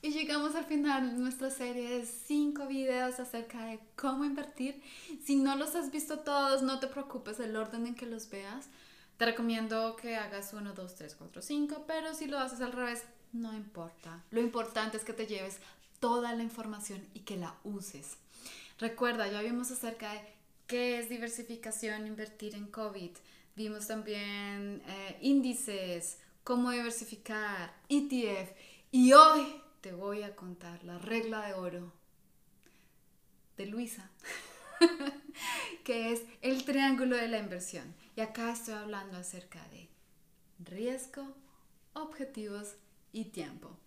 Y llegamos al final de nuestra serie de 5 videos acerca de cómo invertir. Si no los has visto todos, no te preocupes el orden en que los veas. Te recomiendo que hagas 1, 2, 3, 4, 5, pero si lo haces al revés, no importa. Lo importante es que te lleves toda la información y que la uses. Recuerda, ya vimos acerca de qué es diversificación, invertir en COVID. Vimos también eh, índices, cómo diversificar, ETF. Y hoy te voy a contar la regla de oro de Luisa, que es el triángulo de la inversión. Y acá estoy hablando acerca de riesgo, objetivos y tiempo.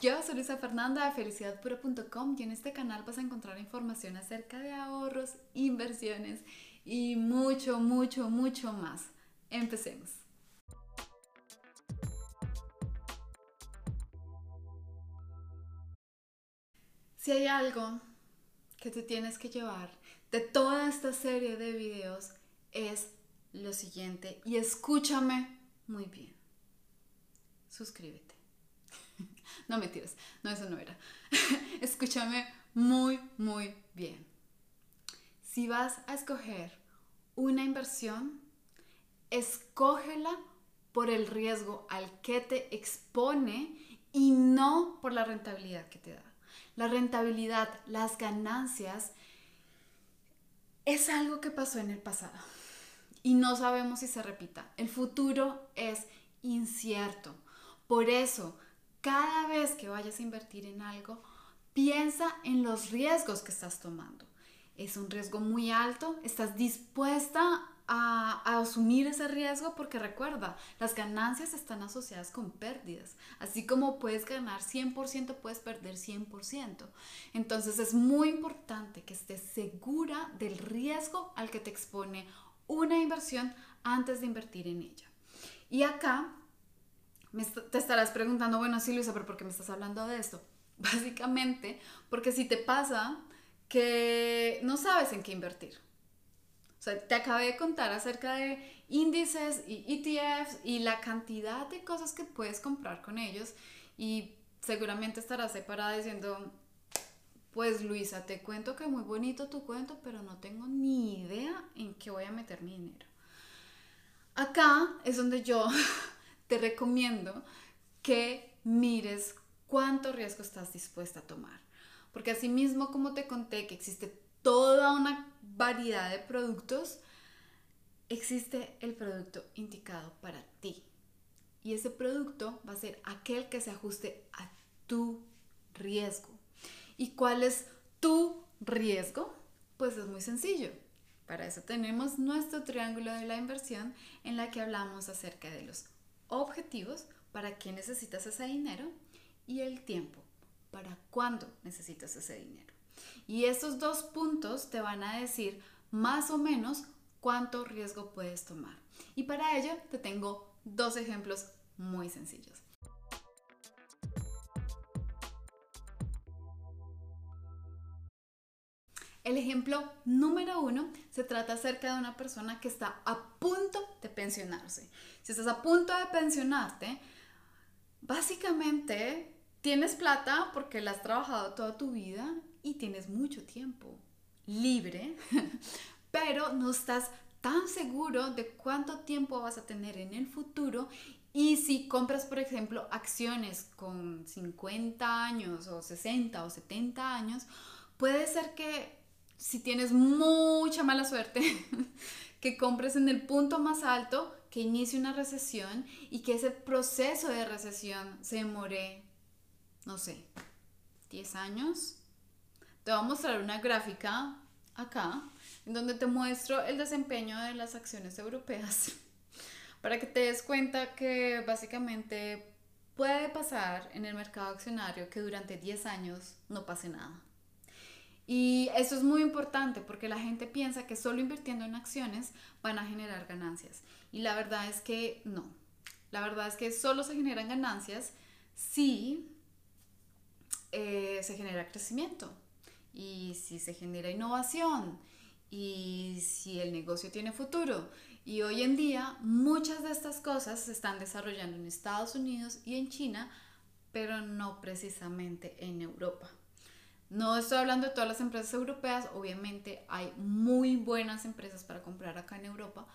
Yo soy Luisa Fernanda de felicidadpura.com y en este canal vas a encontrar información acerca de ahorros, inversiones y mucho, mucho, mucho más. Empecemos. Si hay algo que te tienes que llevar de toda esta serie de videos es lo siguiente y escúchame muy bien. Suscríbete. No me tires, no, eso no era. escúchame muy, muy bien. Si vas a escoger una inversión, escógela por el riesgo al que te expone y no por la rentabilidad que te da. La rentabilidad, las ganancias, es algo que pasó en el pasado y no sabemos si se repita. El futuro es incierto. Por eso, cada vez que vayas a invertir en algo, piensa en los riesgos que estás tomando. ¿Es un riesgo muy alto? ¿Estás dispuesta a, asumir ese riesgo porque recuerda, las ganancias están asociadas con pérdidas. Así como puedes ganar 100%, puedes perder 100%. Entonces es muy importante que estés segura del riesgo al que te expone una inversión antes de invertir en ella. Y acá te estarás preguntando, bueno, sí, Luisa, pero ¿por qué me estás hablando de esto? Básicamente, porque si te pasa que no sabes en qué invertir, o sea, te acabé de contar acerca de índices y ETFs y la cantidad de cosas que puedes comprar con ellos y seguramente estarás separada diciendo, pues Luisa, te cuento que muy bonito tu cuento, pero no tengo ni idea en qué voy a meter mi dinero. Acá es donde yo te recomiendo que mires cuánto riesgo estás dispuesta a tomar. Porque así mismo como te conté que existe toda una variedad de productos, existe el producto indicado para ti. Y ese producto va a ser aquel que se ajuste a tu riesgo. ¿Y cuál es tu riesgo? Pues es muy sencillo. Para eso tenemos nuestro triángulo de la inversión en la que hablamos acerca de los objetivos, para qué necesitas ese dinero, y el tiempo, para cuándo necesitas ese dinero. Y estos dos puntos te van a decir más o menos cuánto riesgo puedes tomar. Y para ello te tengo dos ejemplos muy sencillos. El ejemplo número uno se trata acerca de una persona que está a punto de pensionarse. Si estás a punto de pensionarte, básicamente tienes plata porque la has trabajado toda tu vida y tienes mucho tiempo libre, pero no estás tan seguro de cuánto tiempo vas a tener en el futuro. Y si compras, por ejemplo, acciones con 50 años o 60 o 70 años, puede ser que si tienes mucha mala suerte, que compres en el punto más alto, que inicie una recesión y que ese proceso de recesión se demore, no sé, 10 años, te voy a mostrar una gráfica acá, en donde te muestro el desempeño de las acciones europeas, para que te des cuenta que básicamente puede pasar en el mercado accionario que durante 10 años no pase nada. Y eso es muy importante porque la gente piensa que solo invirtiendo en acciones van a generar ganancias. Y la verdad es que no. La verdad es que solo se generan ganancias si eh, se genera crecimiento y si se genera innovación y si el negocio tiene futuro. Y hoy en día muchas de estas cosas se están desarrollando en Estados Unidos y en China pero no precisamente en Europa. No estoy hablando de todas las empresas europeas, obviamente hay muy buenas empresas para comprar acá en Europa,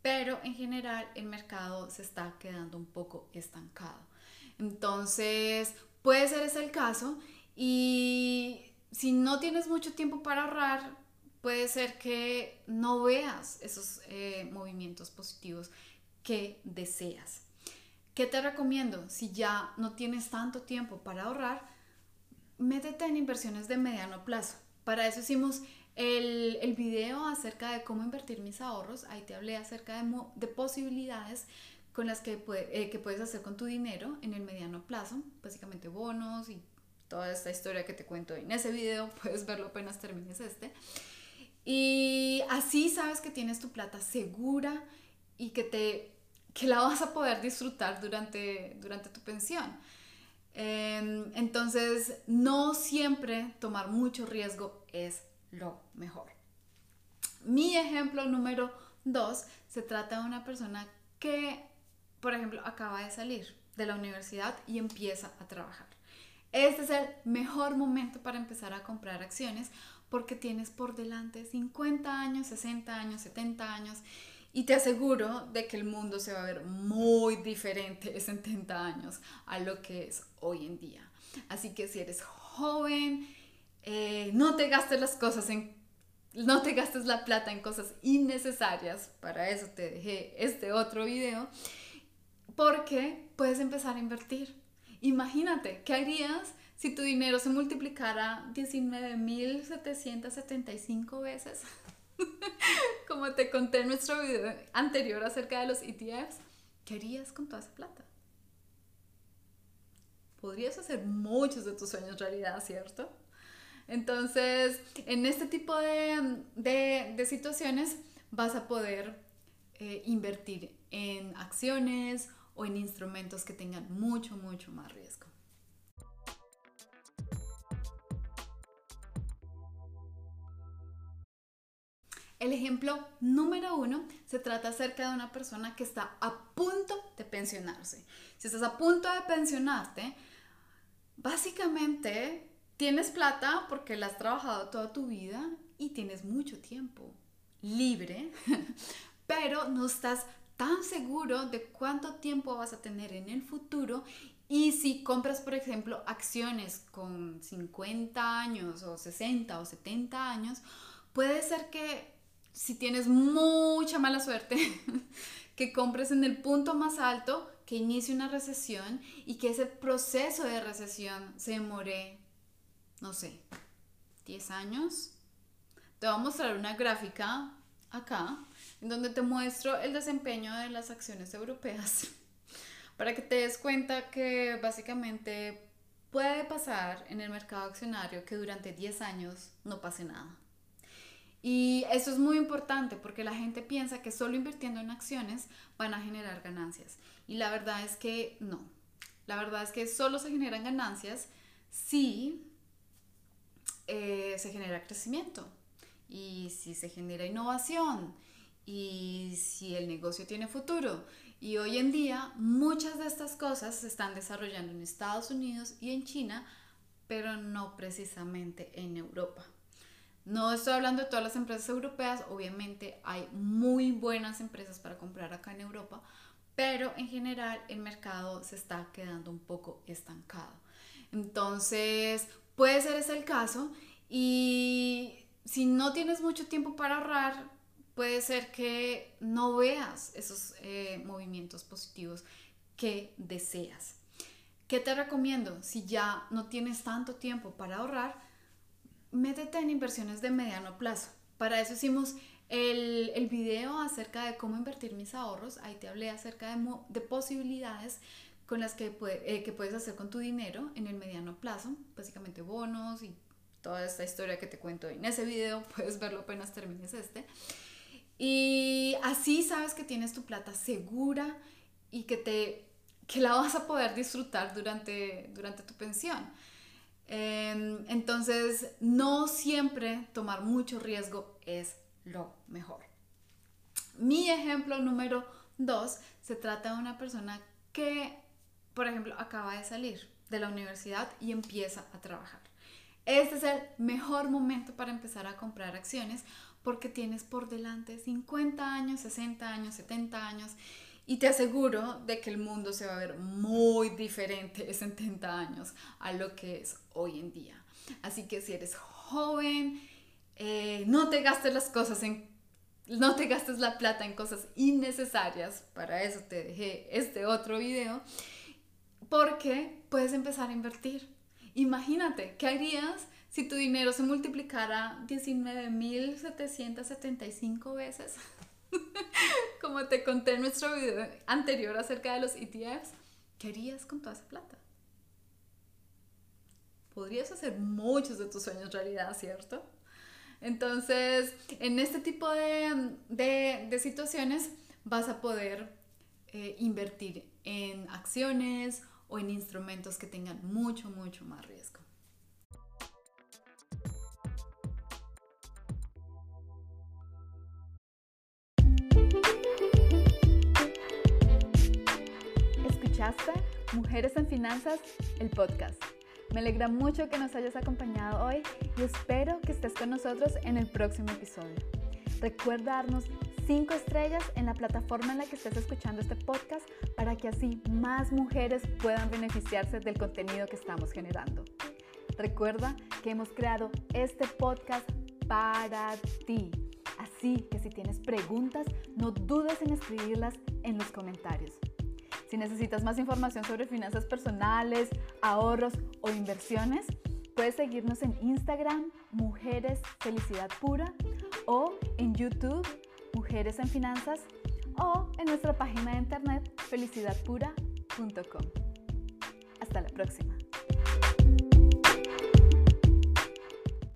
pero en general el mercado se está quedando un poco estancado. Entonces, puede ser ese el caso y si no tienes mucho tiempo para ahorrar, puede ser que no veas esos eh, movimientos positivos que deseas. ¿Qué te recomiendo? Si ya no tienes tanto tiempo para ahorrar, métete en inversiones de mediano plazo. Para eso hicimos el, el video acerca de cómo invertir mis ahorros. Ahí te hablé acerca de, de posibilidades con las que, eh, que puedes hacer con tu dinero en el mediano plazo, básicamente bonos y toda esta historia que te cuento en ese video, puedes verlo apenas termines este. Y así sabes que tienes tu plata segura y que, te, que la vas a poder disfrutar durante, durante tu pensión. Em, entonces, no siempre tomar mucho riesgo es lo mejor. Mi ejemplo número dos se trata de una persona que, por ejemplo, acaba de salir de la universidad y empieza a trabajar. Este es el mejor momento para empezar a comprar acciones porque tienes por delante 50 años, 60 años, 70 años y te aseguro de que el mundo se va a ver muy diferente en 70 años a lo que es hoy en día. Así que si eres joven, eh, no te gastes las cosas en no te gastes la plata en cosas innecesarias, para eso te dejé este otro video, porque puedes empezar a invertir. Imagínate, ¿qué harías si tu dinero se multiplicara 19.775 veces? Como te conté en nuestro video anterior acerca de los ETFs, ¿qué harías con toda esa plata? Podrías hacer muchos de tus sueños realidad, ¿cierto? Entonces, en este tipo de, situaciones vas a poder eh, invertir en acciones o en instrumentos que tengan mucho, mucho más riesgo. El ejemplo número uno se trata acerca de una persona que está a punto de pensionarse. Si estás a punto de pensionarte, básicamente tienes plata porque la has trabajado toda tu vida y tienes mucho tiempo libre, pero no estás tan seguro de cuánto tiempo vas a tener en el futuro y si compras, por ejemplo, acciones con 50 años o 60 o 70 años, puede ser que si tienes mucha mala suerte, que compres en el punto más alto, que inicie una recesión y que ese proceso de recesión se demore, no sé, 10 años. Te voy a mostrar una gráfica acá, en donde te muestro el desempeño de las acciones europeas, para que te des cuenta que básicamente puede pasar en el mercado accionario que durante 10 años no pase nada. Y eso es muy importante porque la gente piensa que solo invirtiendo en acciones van a generar ganancias. Y la verdad es que no. La verdad es que solo se generan ganancias si eh, se genera crecimiento y si se genera innovación y si el negocio tiene futuro. Y hoy en día muchas de estas cosas se están desarrollando en Estados Unidos y en China, pero no precisamente en Europa. No estoy hablando de todas las empresas europeas, obviamente hay muy buenas empresas para comprar acá en Europa, pero en general el mercado se está quedando un poco estancado. Entonces, puede ser ese el caso y si no tienes mucho tiempo para ahorrar, puede ser que no veas esos eh, movimientos positivos que deseas. ¿Qué te recomiendo? Si ya no tienes tanto tiempo para ahorrar, métete en inversiones de mediano plazo. Para eso hicimos el, el video acerca de cómo invertir mis ahorros. Ahí te hablé acerca de, de posibilidades con las que, eh, que puedes hacer con tu dinero en el mediano plazo, básicamente bonos y toda esta historia que te cuento en ese video, puedes verlo apenas termines este. Y así sabes que tienes tu plata segura y que, te, que la vas a poder disfrutar durante, durante tu pensión. Em, entonces, no siempre tomar mucho riesgo es lo mejor. Mi ejemplo número dos se trata de una persona que, por ejemplo, acaba de salir de la universidad y empieza a trabajar. Este es el mejor momento para empezar a comprar acciones porque tienes por delante 50 años, 60 años, 70 años y te aseguro de que el mundo se va a ver muy diferente en 70 años a lo que es hoy en día. Así que si eres joven, eh, no te gastes las cosas en no te gastes la plata en cosas innecesarias, para eso te dejé este otro video, porque puedes empezar a invertir. Imagínate, ¿qué harías si tu dinero se multiplicara 19.775 veces? Como te conté en nuestro video anterior acerca de los ETFs, ¿qué harías con toda esa plata? Podrías hacer muchos de tus sueños realidad, ¿cierto? Entonces, en este tipo de, situaciones vas a poder eh, invertir en acciones o en instrumentos que tengan mucho, mucho más riesgo. ¿Escuchaste Mujeres en Finanzas, el podcast? Me alegra mucho que nos hayas acompañado hoy y espero que estés con nosotros en el próximo episodio. Recuerda darnos 5 estrellas en la plataforma en la que estés escuchando este podcast para que así más mujeres puedan beneficiarse del contenido que estamos generando. Recuerda que hemos creado este podcast para ti. Así que si tienes preguntas, no dudes en escribirlas en los comentarios. Si necesitas más información sobre finanzas personales, ahorros o inversiones, puedes seguirnos en Instagram, Mujeres Felicidad Pura, o en YouTube, Mujeres en Finanzas, o en nuestra página de internet felicidadpura.com. Hasta la próxima.